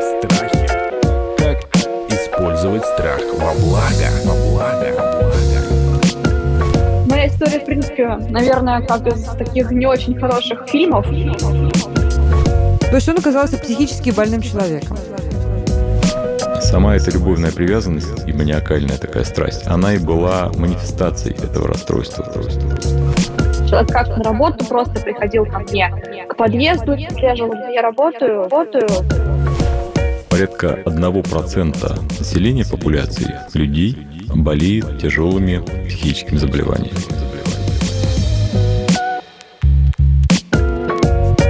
Страхи. Как использовать страх во благо? Во благо. Во благо. Моя история, в принципе, наверное, как из таких не очень хороших фильмов. То есть он оказался психически больным человеком. Сама эта любовная привязанность и маниакальная такая страсть, она и была манифестацией этого расстройства. Человек как на работу просто приходил ко мне к подъезду, отслеживал, где я работаю, работаю. Порядка 1% населения популяции людей болеет тяжелыми психическими заболеваниями.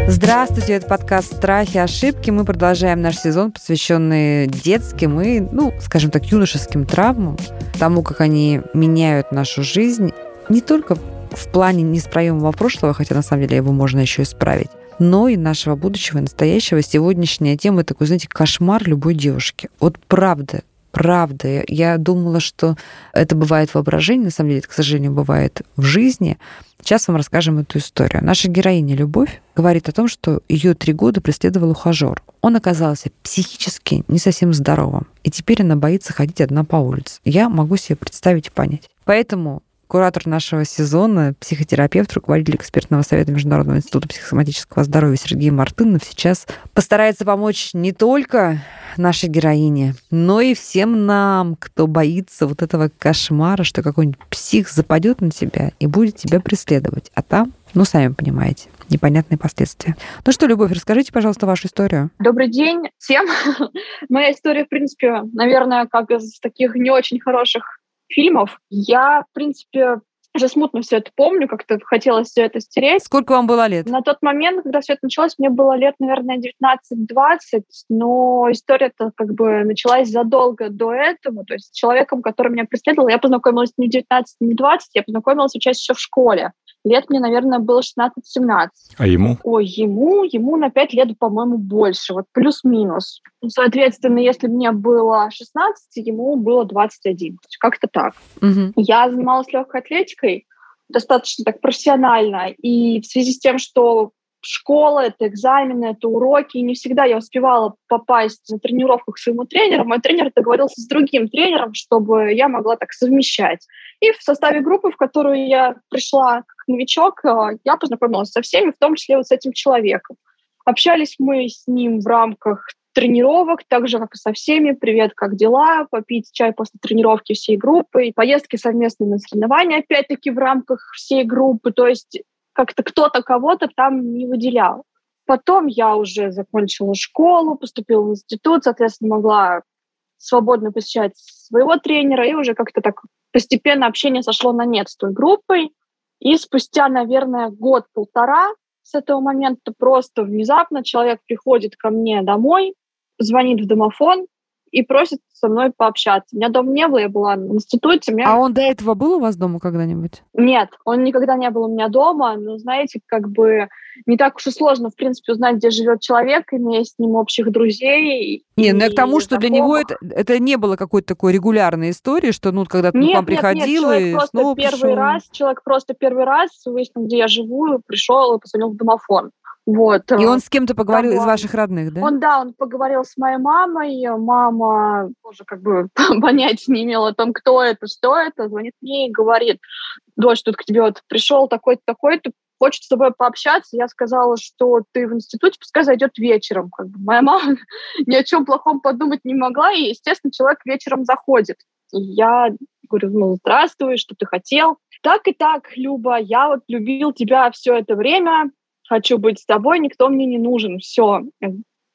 Здравствуйте, это подкаст «Страхи и ошибки». Мы продолжаем наш сезон, посвященный детским и, ну, скажем так, юношеским травмам, тому, как они меняют нашу жизнь не только в плане неисправимого прошлого, хотя на самом деле его можно еще исправить, но и нашего будущего и настоящего. Сегодняшняя тема такой, знаете, кошмар любой девушки. Вот правда, правда. Я думала, что это бывает в воображении, на самом деле это, к сожалению, бывает в жизни. Сейчас вам расскажем эту историю. Наша героиня Любовь говорит о том, что ее три года преследовал ухажер. Он оказался психически не совсем здоровым, и теперь она боится ходить одна по улице. Я могу себе представить и понять. Поэтому куратор нашего сезона, психотерапевт, руководитель экспертного совета Международного института психосоматического здоровья Сергей Мартынов сейчас постарается помочь не только нашей героине, но и всем нам, кто боится вот этого кошмара, что какой-нибудь псих западет на тебя и будет тебя преследовать. А там, ну, сами понимаете, непонятные последствия. Ну что, Любовь, расскажите, пожалуйста, вашу историю. Добрый день всем. Моя история, в принципе, наверное, как из таких не очень хороших фильмов. Я, в принципе, уже смутно все это помню, как-то хотелось все это стереть. Сколько вам было лет? На тот момент, когда все это началось, мне было лет, наверное, 19-20, но история-то как бы началась задолго до этого. То есть с человеком, который меня преследовал, я познакомилась не в 19, не в 20, я познакомилась учась еще в школе. Лет мне, наверное, было 16-17. А ему? Ой, ему, ему на 5 лет, по-моему, больше, вот плюс-минус. Соответственно, если мне было 16, ему было 21. Как-то так. Угу. Я занималась легкой атлетикой достаточно так профессионально, и в связи с тем, что школа, это экзамены, это уроки, и не всегда я успевала попасть на тренировку к своему тренеру. Мой тренер договорился с другим тренером, чтобы я могла так совмещать. И в составе группы, в которую я пришла как новичок, э, я познакомилась со всеми, в том числе вот с этим человеком. Общались мы с ним в рамках тренировок, так же, как и со всеми. Привет, как дела? Попить чай после тренировки всей группы. Поездки совместные на соревнования, опять-таки, в рамках всей группы. То есть как-то кто-то кого-то там не выделял. Потом я уже закончила школу, поступила в институт, соответственно, могла свободно посещать своего тренера, и уже как-то так постепенно общение сошло на нет с той группой. И спустя, наверное, год-полтора с этого момента просто внезапно человек приходит ко мне домой, звонит в домофон и просит со мной пообщаться. У меня дома не было, я была в институте. Меня... А он до этого был у вас дома когда-нибудь? Нет, он никогда не был у меня дома, но, знаете, как бы не так уж и сложно, в принципе, узнать, где живет человек, имея с ним общих друзей. Не, ну я к тому, что для него это, это не было какой-то такой регулярной истории, что, ну, когда ты нет, к вам нет, приходил нет, и просто снова первый пришел. раз, человек просто первый раз выяснил, где я живу, пришел и позвонил в домофон. Вот. И он с кем-то поговорил Там из ваших родных, да? Он, да, он поговорил с моей мамой, мама тоже как бы понятия не имела о том, кто это, что это, звонит мне и говорит, дочь, тут к тебе вот пришел такой-то, такой-то, хочет с тобой пообщаться. Я сказала, что ты в институте, пускай зайдет вечером. Как бы моя мама ни о чем плохом подумать не могла, и, естественно, человек вечером заходит. И я говорю, ну, здравствуй, что ты хотел? Так и так, Люба, я вот любил тебя все это время, хочу быть с тобой, никто мне не нужен, все,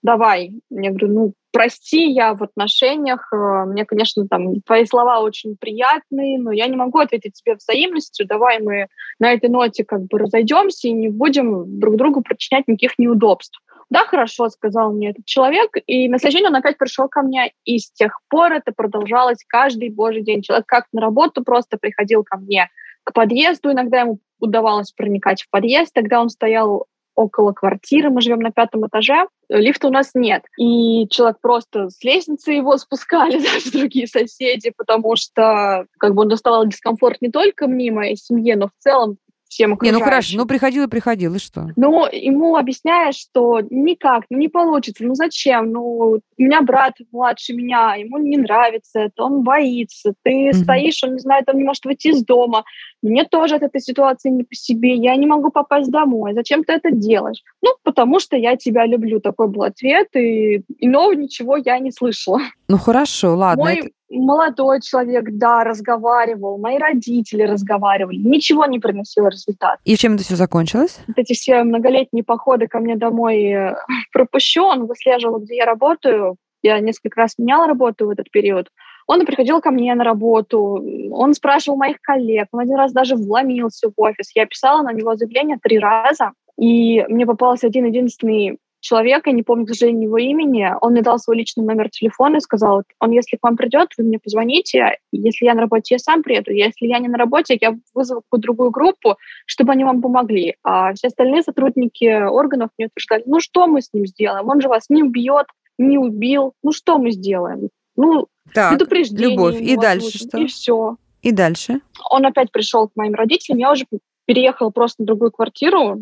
давай. Я говорю, ну, прости, я в отношениях, э, мне, конечно, там твои слова очень приятные, но я не могу ответить тебе взаимностью, давай мы на этой ноте как бы разойдемся и не будем друг другу причинять никаких неудобств. Да, хорошо, сказал мне этот человек, и на следующий день он опять пришел ко мне, и с тех пор это продолжалось каждый божий день. Человек как на работу просто приходил ко мне к подъезду, иногда ему удавалось проникать в подъезд, тогда он стоял около квартиры, мы живем на пятом этаже, лифта у нас нет. И человек просто с лестницы его спускали, даже другие соседи, потому что как бы он доставал дискомфорт не только мне и моей семье, но в целом всем Не, ну хорошо, ну приходил и приходил, и что? Ну, ему объясняешь, что никак, ну не получится, ну зачем? Ну, у меня брат младше меня, ему не нравится это, он боится, ты Мгм. стоишь, он не знает, он не может выйти из дома. Мне тоже от этой ситуации не по себе, я не могу попасть домой. Зачем ты это делаешь? Ну, потому что я тебя люблю. Такой был ответ, и иного ничего я не слышала. Ну хорошо, ладно. Мой это- молодой человек, да, разговаривал, мои родители разговаривали, ничего не приносило результат И чем это все закончилось? вот эти все многолетние походы ко мне домой э, пропущу, он выслеживал, где я работаю. Я несколько раз меняла работу в этот период. Он приходил ко мне на работу, он спрашивал моих коллег, он один раз даже вломился в офис. Я писала на него заявление три раза, и мне попался один единственный человек, я не помню, к сожалению, его имени, он мне дал свой личный номер телефона и сказал, он, если к вам придет, вы мне позвоните, если я на работе, я сам приеду, если я не на работе, я вызову какую-то другую группу, чтобы они вам помогли. А все остальные сотрудники органов мне утверждали, ну что мы с ним сделаем? Он же вас не убьет, не убил. Ну что мы сделаем? Ну, Так, предупреждение. любовь. И дальше озвучим, что? И все. и дальше? Он опять пришел к моим родителям, я уже переехала просто на другую квартиру,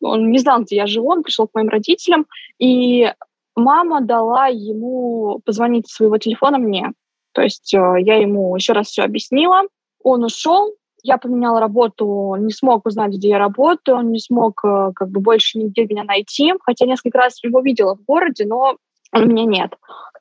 он не знал, где я живу, он пришел к моим родителям, и мама дала ему позвонить своего телефона мне. То есть э, я ему еще раз все объяснила, он ушел, я поменяла работу, он не смог узнать, где я работаю, он не смог э, как бы больше нигде меня найти, хотя несколько раз его видела в городе, но меня нет.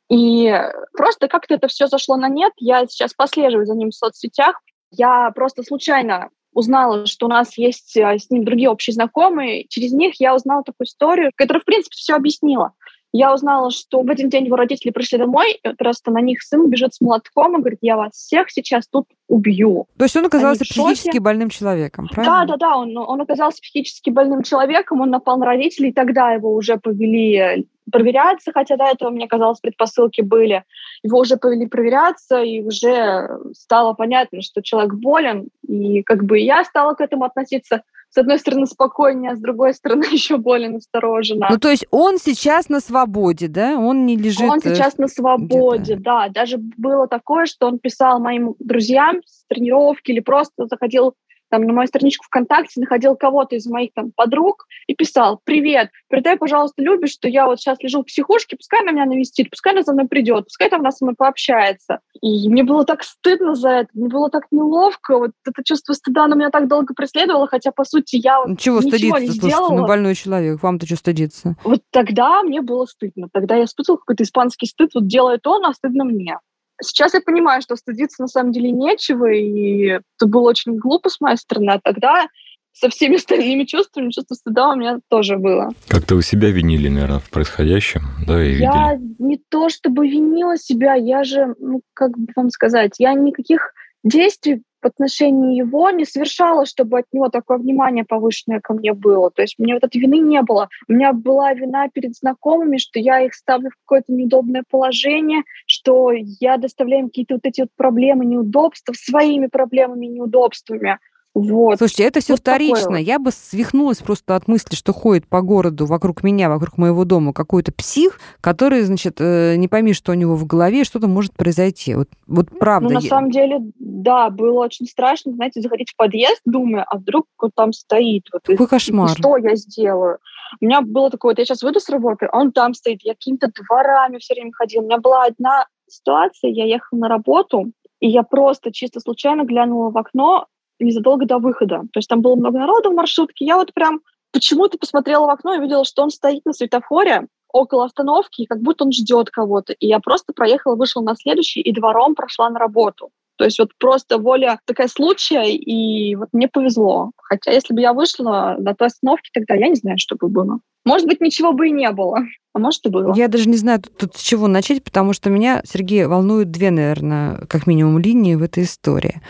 И просто как-то это все зашло на нет. Я сейчас послеживаю за ним в соцсетях. Я просто случайно узнала, что у нас есть э, с ним другие общие знакомые. Через них я узнала такую историю, которая, в принципе, все объяснила. Я узнала, что в один день его родители пришли домой, и просто на них сын бежит с молотком и говорит, я вас всех сейчас тут убью. То есть он оказался психически больным человеком, Да, правильно? да, да, он, он оказался психически больным человеком, он напал на родителей, тогда его уже повели э, проверяться, хотя до этого, мне казалось, предпосылки были. Его уже повели проверяться, и уже стало понятно, что человек болен, и как бы я стала к этому относиться с одной стороны спокойнее, а с другой стороны еще более настороженно. Ну, то есть он сейчас на свободе, да? Он не лежит... Он э, сейчас на свободе, да. Даже было такое, что он писал моим друзьям с тренировки или просто заходил там на мою страничку ВКонтакте, находил кого-то из моих там подруг и писал, привет, передай, пожалуйста, любишь, что я вот сейчас лежу в психушке, пускай она меня навестит, пускай она за мной придет, пускай там она со мной пообщается. И мне было так стыдно за это, мне было так неловко, вот это чувство стыда, оно меня так долго преследовало, хотя, по сути, я вот Ну, Чего ничего стыдиться, не слушайте, ну сделала. больной человек, вам-то что стыдиться? Вот тогда мне было стыдно. Тогда я испытывала какой-то испанский стыд. Вот делает он, а стыдно мне. Сейчас я понимаю, что стыдиться на самом деле нечего, и это было очень глупо с моей стороны. А тогда со всеми остальными чувствами, чувство стыда у меня тоже было. Как-то вы себя винили, наверное, в происходящем, да, и Я видели. не то чтобы винила себя, я же, ну, как бы вам сказать, я никаких действий в отношении его не совершала, чтобы от него такое внимание повышенное ко мне было. То есть меня вот этой вины не было. У меня была вина перед знакомыми, что я их ставлю в какое-то неудобное положение, что я доставляю им какие-то вот эти вот проблемы, неудобства своими проблемами, неудобствами. Вот. Слушайте, это все Вот вторично. Я бы свихнулась просто от мысли, что ходит по городу вокруг меня, вокруг моего дома какой-то псих, который, значит, э, не пойми, что у него в голове, что-то может произойти. Вот, вот правда. Ну, на я- самом деле, да, было очень страшно, знаете, заходить в подъезд, думая, а вдруг он там стоит. Вот, и- Какой и кошмар. что я сделаю? У меня было такое, вот я сейчас выйду с работы, а он там стоит, я какими-то дворами все время ходила. У меня была одна ситуация, я ехала на работу, и я просто чисто случайно глянула в окно незадолго до выхода. То есть там было много народу в маршрутке. Я вот прям почему-то посмотрела в окно и увидела, что он стоит на светофоре около остановки, как будто он ждет кого-то. И я просто проехала, вышла на следующий и двором прошла на работу. То есть вот просто воля такая случая, и вот мне повезло. Хотя если бы я вышла до той остановки, тогда я не знаю, что бы было. Может быть, ничего бы и не было. А может, и было. Я даже не знаю тут, тут с чего начать, потому что меня, Сергей, волнуют две, наверное, как минимум линии в этой истории.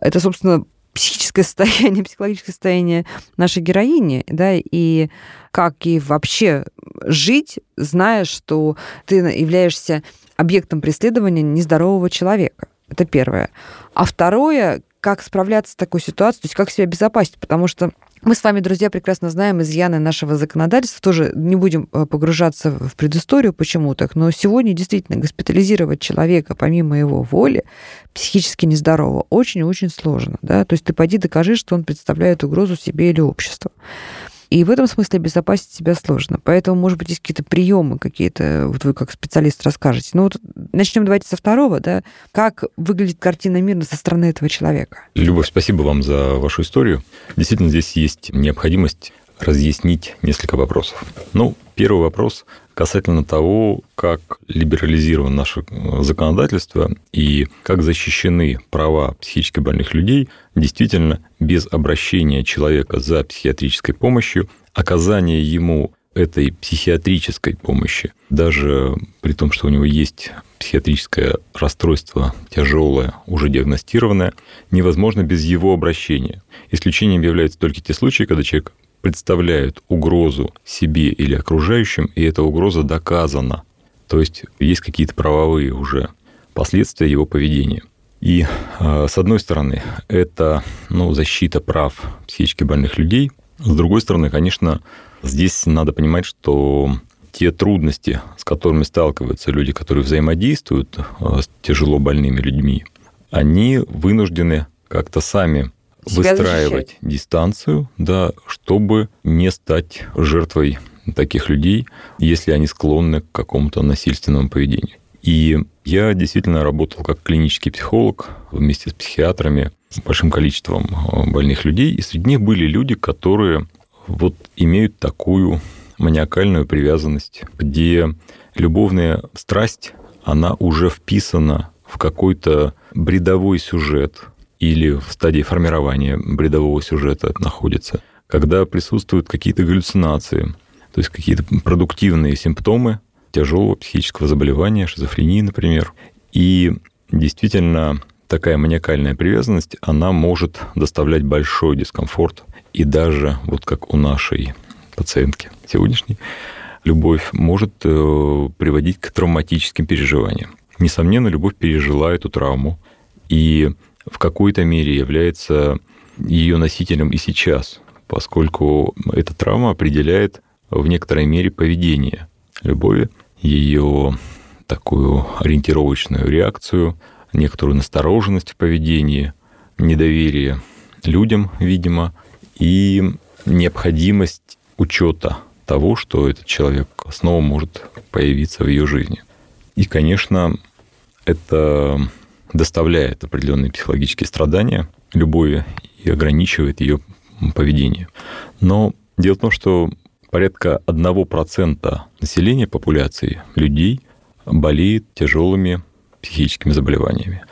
Это, собственно, психическое состояние, психологическое состояние нашей героини, да, и как ей вообще жить, зная, что ты являешься объектом преследования нездорового человека. Это первое. А второе, как справляться с такой ситуацией, то есть как себя обезопасить, потому что мы с вами, друзья, прекрасно знаем изъяны нашего законодательства, тоже не будем э, погружаться в предысторию, почему так, но сегодня действительно госпитализировать человека помимо его воли психически нездорового очень-очень сложно, да, то есть ты пойди докажи, что он представляет угрозу себе или обществу. И в этом смысле обезопасить себя сложно. Поэтому, может быть, есть какие-то приемы какие-то, вот вы как специалист расскажете. Ну вот начнем давайте со второго, да. Как выглядит картина мира со стороны этого человека? Любовь, спасибо вам за вашу историю. Действительно, здесь есть необходимость разъяснить несколько вопросов. Ну, первый вопрос касательно того, как либерализировано наше законодательство и как защищены права психически больных людей действительно без обращения человека за психиатрической помощью, оказание ему этой психиатрической помощи, даже при том, что у него есть психиатрическое расстройство тяжелое, уже диагностированное, невозможно без его обращения. Исключением являются только те случаи, когда человек представляют угрозу себе или окружающим, и эта угроза доказана. То есть есть какие-то правовые уже последствия его поведения. И а, с одной стороны, это ну, защита прав психически больных людей. С другой стороны, конечно, здесь надо понимать, что те трудности, с которыми сталкиваются люди, которые взаимодействуют а, с тяжело больными людьми, они вынуждены как-то сами выстраивать защищать. дистанцию, да, чтобы не стать жертвой таких людей, если они склонны к какому-то насильственному поведению. И я действительно работал как клинический психолог вместе с психиатрами с большим количеством э, больных людей, и среди них были люди, которые вот имеют такую маниакальную привязанность, где любовная страсть, она уже вписана в какой-то бредовой сюжет, или в стадии формирования бредового сюжета находится, когда присутствуют какие-то галлюцинации, то есть какие-то продуктивные симптомы тяжелого психического заболевания, шизофрении, например. И действительно такая маниакальная привязанность, она может доставлять большой дискомфорт. И даже вот как у нашей пациентки сегодняшней, любовь может э, приводить к травматическим переживаниям. Несомненно, любовь пережила эту травму. И в какой-то мере является ее носителем и сейчас, поскольку эта травма определяет в некоторой мере поведение любови, ее такую ориентировочную реакцию, некоторую настороженность в поведении, недоверие людям, видимо, и необходимость учета того, что этот человек снова может появиться в ее жизни. И, конечно, это доставляет определенные психологические страдания любови и ограничивает ее поведение. Но дело в том, что порядка 1% населения популяции людей болеет тяжелыми психическими заболеваниями.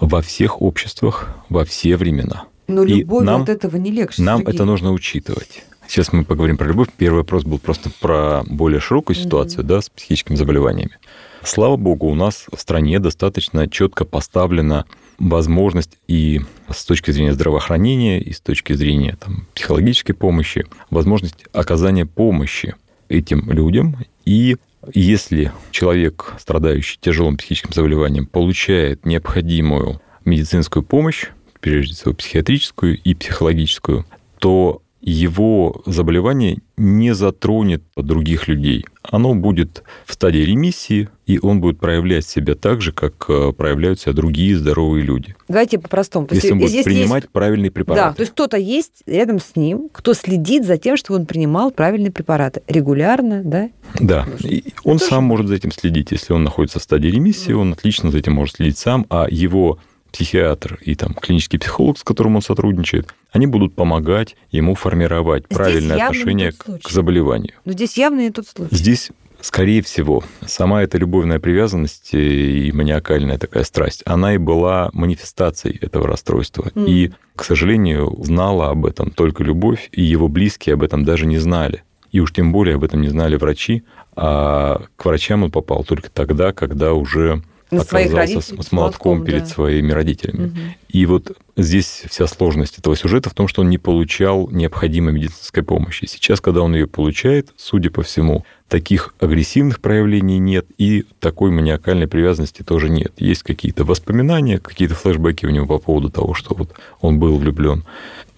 Во всех обществах, во все времена. Но любовь нам, от этого не легче. Нам Сергей. это нужно учитывать. Сейчас мы поговорим про любовь. Первый вопрос был просто про более широкую ситуацию, mm-hmm. да, с психическими заболеваниями. Слава богу, у нас в стране достаточно четко поставлена возможность и с точки зрения здравоохранения, и с точки зрения там, психологической помощи, возможность оказания помощи этим людям. И если человек, страдающий тяжелым психическим заболеванием, получает необходимую медицинскую помощь, прежде всего психиатрическую и психологическую, то его заболевание не затронет других людей. Оно будет в стадии ремиссии, и он будет проявлять себя так же, как э, проявляют себя другие здоровые люди. Давайте по-простому. Если он будет принимать есть... правильные препараты. Да, то есть кто-то есть рядом с ним, кто следит за тем, чтобы он принимал правильные препараты регулярно, да? Да, и он сам может за этим следить. Если он находится в стадии ремиссии, он отлично за этим может следить сам, а его психиатр и там клинический психолог, с которым он сотрудничает, они будут помогать ему формировать здесь правильное отношение к, заболеванию. Но здесь явно не тот случай. Здесь Скорее всего, сама эта любовная привязанность и маниакальная такая страсть, она и была манифестацией этого расстройства. Mm. И, к сожалению, знала об этом только любовь, и его близкие об этом даже не знали. И уж тем более об этом не знали врачи, а к врачам он попал только тогда, когда уже На своих оказался родителей с, молотком перед да. своими родителями. Мгм. И вот здесь вся сложность этого сюжета в том, что он не получал необходимой медицинской помощи. Сейчас, когда он ее получает, судя по всему, таких агрессивных проявлений нет и такой маниакальной привязанности тоже нет. Есть какие-то воспоминания, какие-то флешбеки у него по поводу того, что вот он был влюблен.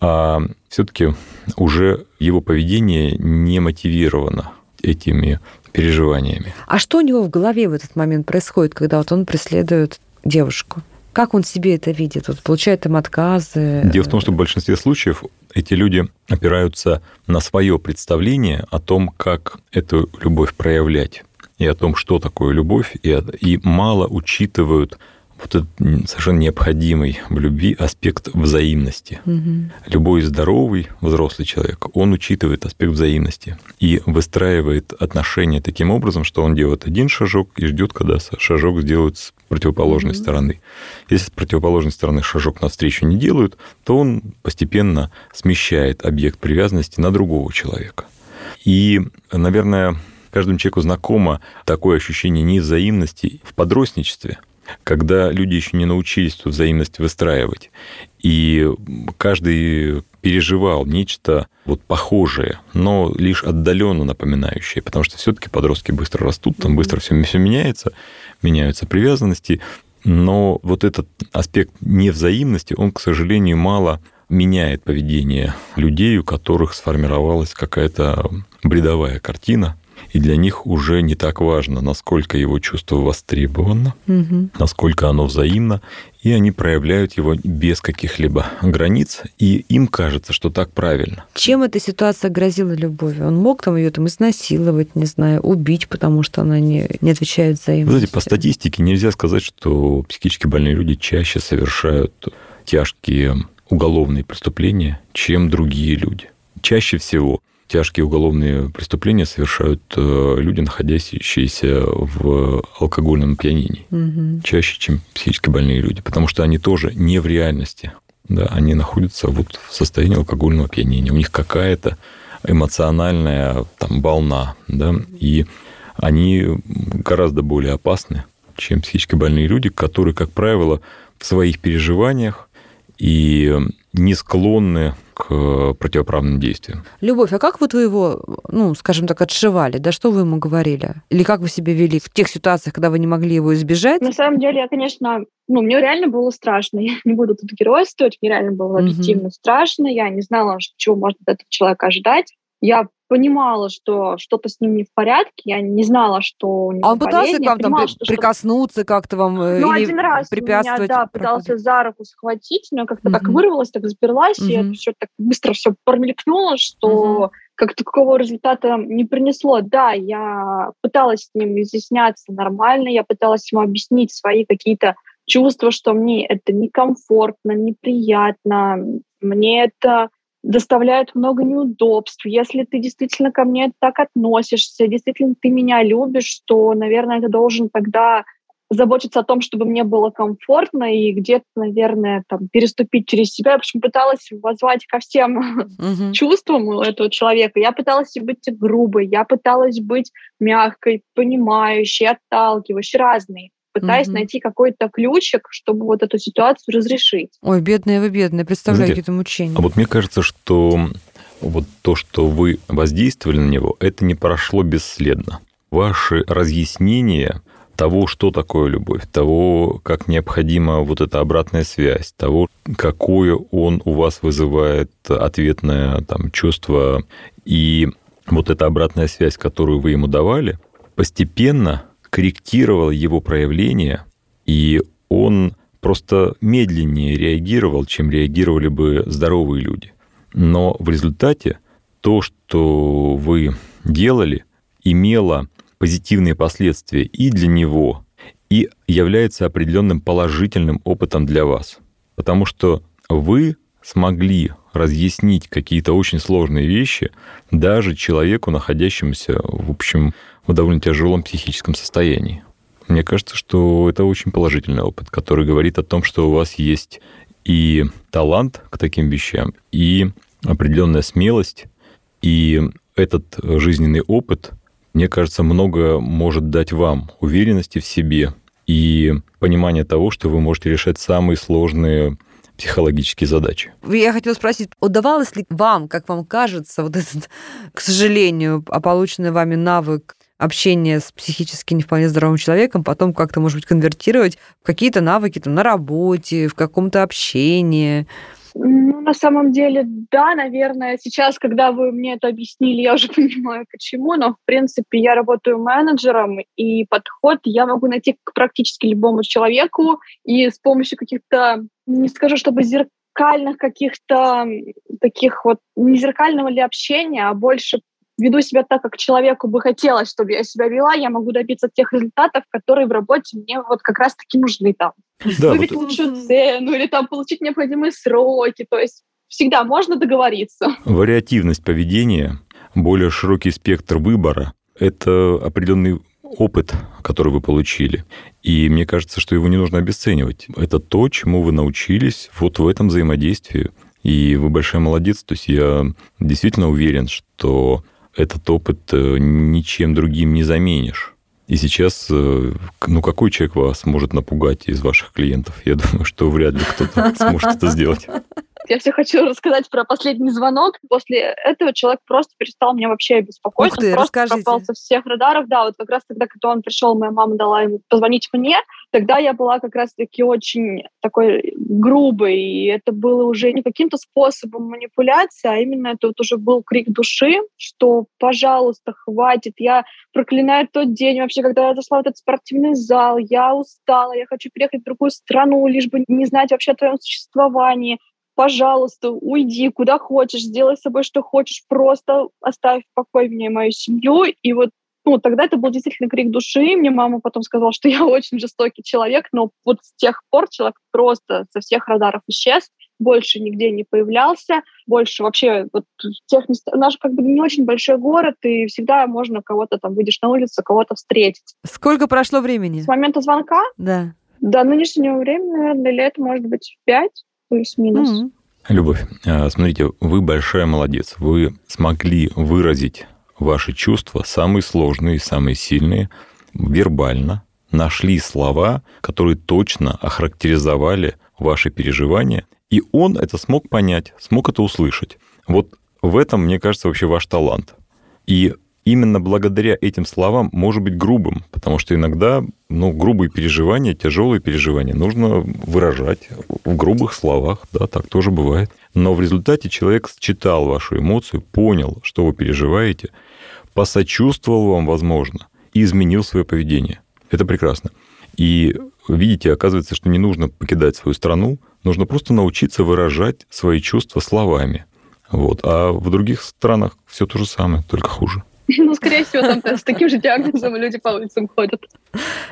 А все-таки уже его поведение не мотивировано этими переживаниями. А что у него в голове в этот момент происходит, когда вот он преследует девушку? Как он себе это видит? Вот получает там отказы? Дело в том, что в большинстве случаев эти люди опираются на свое представление о том, как эту любовь проявлять, и о том, что такое любовь, и, и мало учитывают вот этот совершенно необходимый в любви аспект взаимности. Мгм. Любой здоровый взрослый человек, он учитывает аспект взаимности и выстраивает отношения таким образом, что он делает один шажок и ждет, когда шажок сделают с противоположной Мгм. стороны. Если с противоположной стороны шажок навстречу не делают, то он постепенно смещает объект привязанности на другого человека. И, наверное, каждому человеку знакомо такое ощущение невзаимности в подростничестве, когда люди еще не научились эту взаимность выстраивать. И каждый переживал нечто вот похожее, но лишь отдаленно напоминающее, потому что все-таки подростки быстро растут, там быстро все, все меняется, меняются привязанности, но вот этот аспект невзаимности, он, к сожалению, мало меняет поведение людей, у которых сформировалась какая-то бредовая картина, и для них уже не так важно, насколько его чувство востребовано, Мгм. насколько оно взаимно, и они проявляют его без каких-либо границ, и им кажется, что так правильно. Чем эта ситуация грозила любовью? Он мог там ее там изнасиловать, не знаю, убить, потому что она не, не отвечает Вы взаимности. знаете, по статистике нельзя сказать, что психически больные люди чаще совершают тяжкие уголовные преступления, чем другие люди. Чаще всего тяжкие уголовные преступления совершают э, люди, находящиеся в алкогольном опьянении. Мгм. чаще, чем психически больные люди, потому что они тоже не в реальности. Да, они находятся вот в состоянии алкогольного опьянения. У них какая-то эмоциональная там волна, да, и они гораздо более опасны, чем психически больные люди, которые, как правило, в своих переживаниях и не склонны к противоправным действиям. Любовь, а как вот вы его, ну, скажем так, отшивали? Да что вы ему говорили? Или как вы себя вели в тех ситуациях, когда вы не могли его избежать? На самом деле, я, конечно, ну, мне реально было страшно. Я не буду тут геройствовать, мне реально было объективно страшно. Я не знала, чего можно от этого человека ожидать. Я понимала, что что-то с ним не в порядке. Я не знала, что у него А он пытался болезнь. к Я вам там понимала, при- что прикоснуться как-то вам э, ну, или один раз меня, препятствовать? да, проходу? пытался за руку схватить, но я как-то так Мгм. вырвалась, так заперлась, и Мгм. это все так быстро все промелькнуло, что как такового результата не принесло. Да, я пыталась с ним изъясняться нормально, я пыталась ему объяснить свои какие-то чувства, что мне это некомфортно, неприятно, мне это доставляет много неудобств. Если ты действительно ко мне так относишься, действительно ты меня любишь, то, наверное, ты должен тогда заботиться о том, чтобы мне было комфортно и где-то, наверное, там, переступить через себя. Я, в общем, пыталась воззвать ко всем Мгм. чувствам у этого человека. Я пыталась быть грубой, я пыталась быть мягкой, понимающей, отталкивающей, разной, пытаясь Мгм. найти какой-то ключик, чтобы вот эту ситуацию разрешить. Ой, бедная вы, бедная. Представляю, Знаете, какие-то мучения. А вот мне кажется, что вот то, что вы воздействовали на него, это не прошло бесследно. Ваши разъяснения того, что такое любовь, того, как необходима вот эта обратная связь, того, какое он у вас вызывает ответное там, чувство, и вот эта обратная связь, которую вы ему давали, постепенно корректировала его проявление, и он просто медленнее реагировал, чем реагировали бы здоровые люди. Но в результате то, что вы делали, имело позитивные последствия и для него, и является определенным положительным опытом для вас. Потому что вы смогли разъяснить какие-то очень сложные вещи даже человеку, находящемуся, в общем, в довольно тяжелом психическом состоянии. Мне кажется, что это очень положительный опыт, который говорит о том, что у вас есть и талант к таким вещам, и определенная смелость, и этот жизненный опыт, мне кажется, много может дать вам уверенности в себе и понимание того, что вы можете решать самые сложные психологические задачи. Я хотела спросить, удавалось ли вам, как вам кажется, вот этот, к сожалению, полученный вами навык общения с психически не вполне здоровым человеком, потом как-то, может быть, конвертировать в какие-то навыки там, на работе, в каком-то общении? Ну, на самом деле, да, наверное. Сейчас, когда вы мне это объяснили, я уже понимаю, почему. Но, в принципе, я работаю менеджером, и подход я могу найти к практически любому человеку. И с помощью каких-то, не скажу, чтобы зеркальных каких-то таких вот, не зеркального ли общения, а больше веду себя так, как человеку бы хотелось, чтобы я себя вела, я могу добиться тех результатов, которые в работе мне вот как раз-таки нужны там. Да, Выбить вот... лучшую цену или там получить необходимые сроки. То есть всегда можно договориться. Вариативность поведения, более широкий спектр выбора – это определенный опыт, который вы получили. И мне кажется, что его не нужно обесценивать. Это то, чему вы научились вот в этом взаимодействии. И вы большой молодец. То есть я действительно уверен, что этот опыт э, ничем другим не заменишь. И сейчас, э, ну, какой человек вас может напугать из ваших клиентов? Я думаю, что вряд ли кто-то сможет это сделать. Я все хочу рассказать про последний звонок. После этого человек просто перестал меня вообще беспокоить. Ух ты, он просто расскажите. пропал со всех радаров. Да, вот как раз тогда, когда он пришел, моя мама дала ему позвонить мне, тогда я была как раз-таки очень такой грубой, и это было уже не каким-то способом манипуляции, а именно это вот уже был крик души, что, пожалуйста, хватит, я проклинаю тот день вообще, когда я зашла в этот спортивный зал, я устала, я хочу переехать в другую страну, лишь бы не знать вообще о твоем существовании пожалуйста, уйди куда хочешь, сделай с собой что хочешь, просто оставь в покое меня и мою семью. И вот ну, тогда это был действительно крик души. Мне мама потом сказала, что я очень жестокий человек, но вот с тех пор человек просто со всех радаров исчез, больше нигде не появлялся, больше вообще вот тех мест... Наш как бы не очень большой город, и всегда можно кого-то там, выйдешь на улицу, кого-то встретить. Сколько прошло времени? С момента звонка? Да. До нынешнего времени, наверное, лет, может быть, пять плюс-минус. Mm-hmm. Любовь, а, смотрите, вы большая молодец. Вы смогли выразить ваши чувства, самые сложные, самые сильные, вербально, нашли слова, которые точно охарактеризовали ваши переживания, и он это смог понять, смог это услышать. Вот в этом, мне кажется, вообще ваш талант. И именно благодаря этим словам может быть грубым, потому что иногда ну, грубые переживания, тяжелые переживания нужно выражать в грубых словах, да, так тоже бывает. Но в результате человек считал вашу эмоцию, понял, что вы переживаете, посочувствовал вам, возможно, и изменил свое поведение. Это прекрасно. И видите, оказывается, что не нужно покидать свою страну, нужно просто научиться выражать свои чувства словами. Вот. А в других странах все то же самое, только хуже. Ну, скорее всего, там с таким же диагнозом люди по улицам ходят.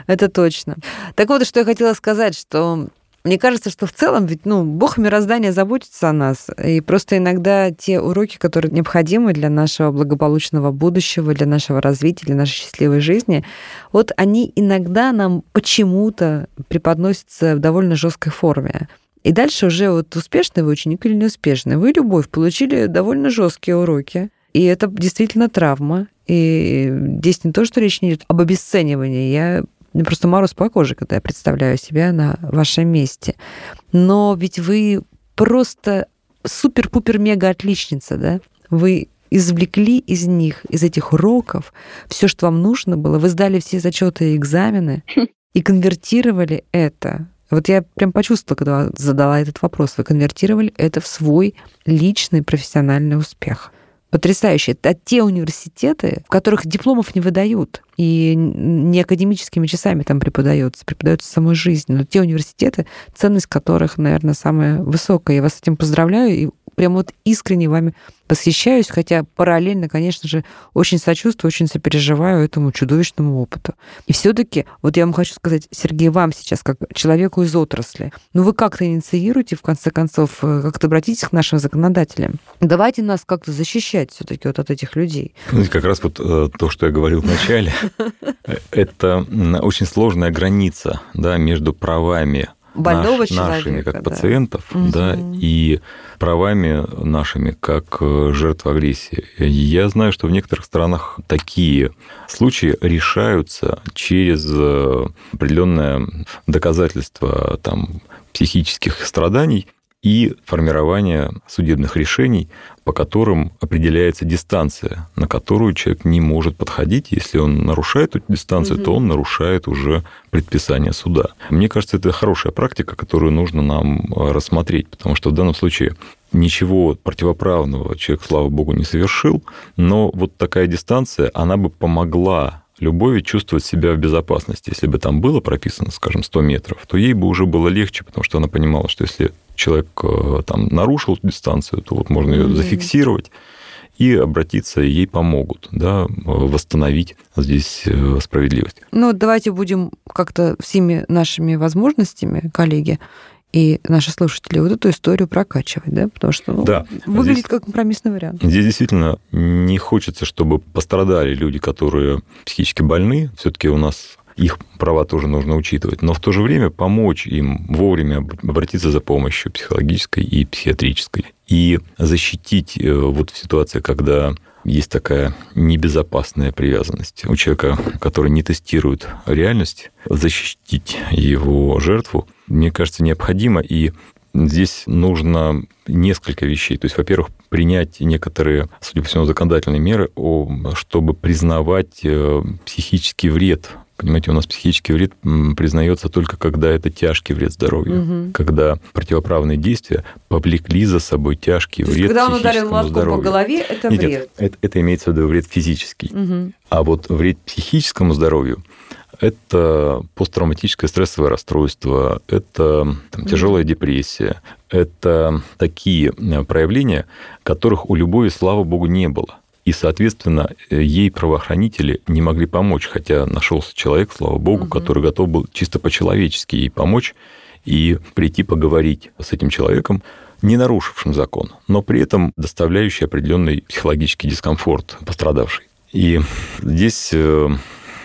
Это точно. Так вот, что я хотела сказать, что мне кажется, что в целом ведь, ну, Бог мироздания заботится о нас. И просто иногда те уроки, которые необходимы для нашего благополучного будущего, для нашего развития, для нашей счастливой жизни, вот они иногда нам почему-то преподносятся в довольно жесткой форме. И дальше уже вот успешный вы ученик или неуспешный, вы, любовь, получили довольно жесткие уроки. И это действительно травма. И здесь не то, что речь не идет об обесценивании. Я мне просто мороз по коже, когда я представляю себя на вашем месте. Но ведь вы просто супер-пупер-мега отличница, да? Вы извлекли из них, из этих уроков, все, что вам нужно было. Вы сдали все зачеты и экзамены и конвертировали это. Вот я прям почувствовала, когда задала этот вопрос. Вы конвертировали это в свой личный профессиональный успех потрясающе. Это те университеты, в которых дипломов не выдают, и не академическими часами там преподается, преподается самой жизнью. Но те университеты, ценность которых, наверное, самая высокая. Я вас с этим поздравляю и прям вот искренне вами восхищаюсь, хотя параллельно, конечно же, очень сочувствую, очень сопереживаю этому чудовищному опыту. И все таки вот я вам хочу сказать, Сергей, вам сейчас, как человеку из отрасли, ну вы как-то инициируете, в конце концов, э, как-то обратитесь к нашим законодателям. Давайте нас как-то защищать все таки вот от этих людей. Как раз вот э, то, что я говорил вначале, это очень сложная граница да, между правами больного наш, человека, нашими как да. пациентов, Мгм. да, и правами нашими как э, жертв агрессии. Я знаю, что в некоторых странах такие случаи решаются через э, определенное доказательство там, психических страданий и формирование судебных решений, по которым определяется дистанция, на которую человек не может подходить. Если он нарушает эту дистанцию, Мгм. то он нарушает уже предписание суда. Мне кажется, это хорошая практика, которую нужно нам э, рассмотреть, потому что в данном случае ничего противоправного человек, слава богу, не совершил, но вот такая дистанция, она бы помогла Любови чувствовать себя в безопасности. Если бы там было прописано, скажем, 100 метров, то ей бы уже было легче, потому что она понимала, что если человек э, там нарушил эту дистанцию, то вот можно ее Мгм. зафиксировать и обратиться, и ей помогут, да, э, восстановить здесь э, справедливость. Ну, давайте будем как-то всеми нашими возможностями, коллеги, и наши слушатели вот эту историю прокачивать, да, потому что ну, Да. выглядит Здесь- как компромиссный вариант. Здесь действительно не хочется, чтобы пострадали люди, которые психически больны. Все-таки у нас их права тоже нужно учитывать. Но в то же время помочь им вовремя об- обратиться за помощью психологической и психиатрической. И защитить э, вот в ситуации, когда есть такая небезопасная привязанность у человека, который не тестирует реальность, защитить его жертву, мне кажется, необходимо. И Здесь нужно несколько вещей. То есть, во-первых, принять некоторые, судя по всему, законодательные меры, чтобы признавать э, психический вред. Понимаете, у нас психический вред признается только когда это тяжкий вред здоровью, Мгм. когда противоправные действия повлекли за собой тяжкий То есть, вред когда он ударил молотком по голове, это Нет, вред. нет, это, это имеется в виду вред физический. Мгм. А вот вред психическому здоровью – это посттравматическое стрессовое расстройство, это там, тяжелая депрессия, это такие э, проявления, которых у любови, слава богу, не было. И, соответственно, э, ей правоохранители не могли помочь, хотя нашелся человек, слава богу, Мгм. который готов был чисто по-человечески ей помочь и прийти поговорить с этим человеком, не нарушившим закон, но при этом доставляющий определенный психологический дискомфорт пострадавшей. И здесь э,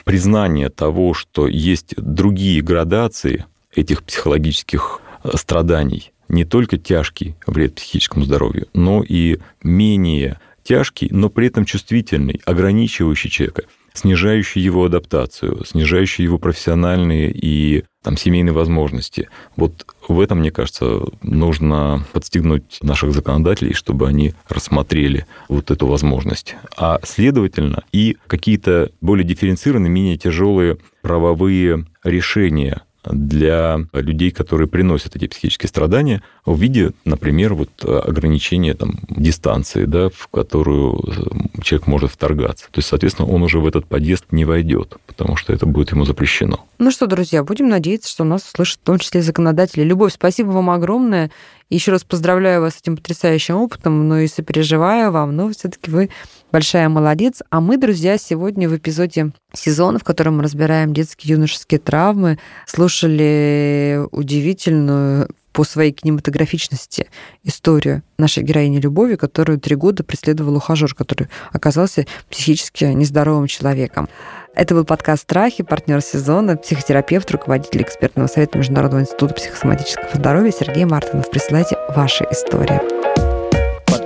признание того, что есть другие градации этих психологических э, страданий, не только тяжкий вред психическому здоровью, но и менее тяжкий, но при этом чувствительный, ограничивающий человека, снижающий его адаптацию, снижающий его профессиональные и там, семейные возможности. Вот в этом, мне кажется, нужно подстегнуть наших законодателей, чтобы они рассмотрели вот эту возможность. А следовательно, и какие-то более дифференцированные, менее тяжелые правовые решения для людей, которые приносят эти психические страдания в виде, например, вот ограничения там, дистанции, да, в которую э, человек может вторгаться. То есть, соответственно, он уже в этот подъезд не войдет, потому что это будет ему запрещено. Ну что, друзья, будем надеяться, что нас услышат в том числе и законодатели. Любовь, спасибо вам огромное. Еще раз поздравляю вас с этим потрясающим опытом, но и сопереживаю вам, но все таки вы большая молодец. А мы, друзья, сегодня в эпизоде сезона, в котором мы разбираем детские юношеские травмы, слушали удивительную по своей кинематографичности историю нашей героини Любови, которую три года преследовал ухажер, который оказался психически нездоровым человеком. Это был подкаст «Страхи», партнер сезона, психотерапевт, руководитель экспертного совета Международного института психосоматического здоровья Сергей Мартынов. Присылайте ваши истории.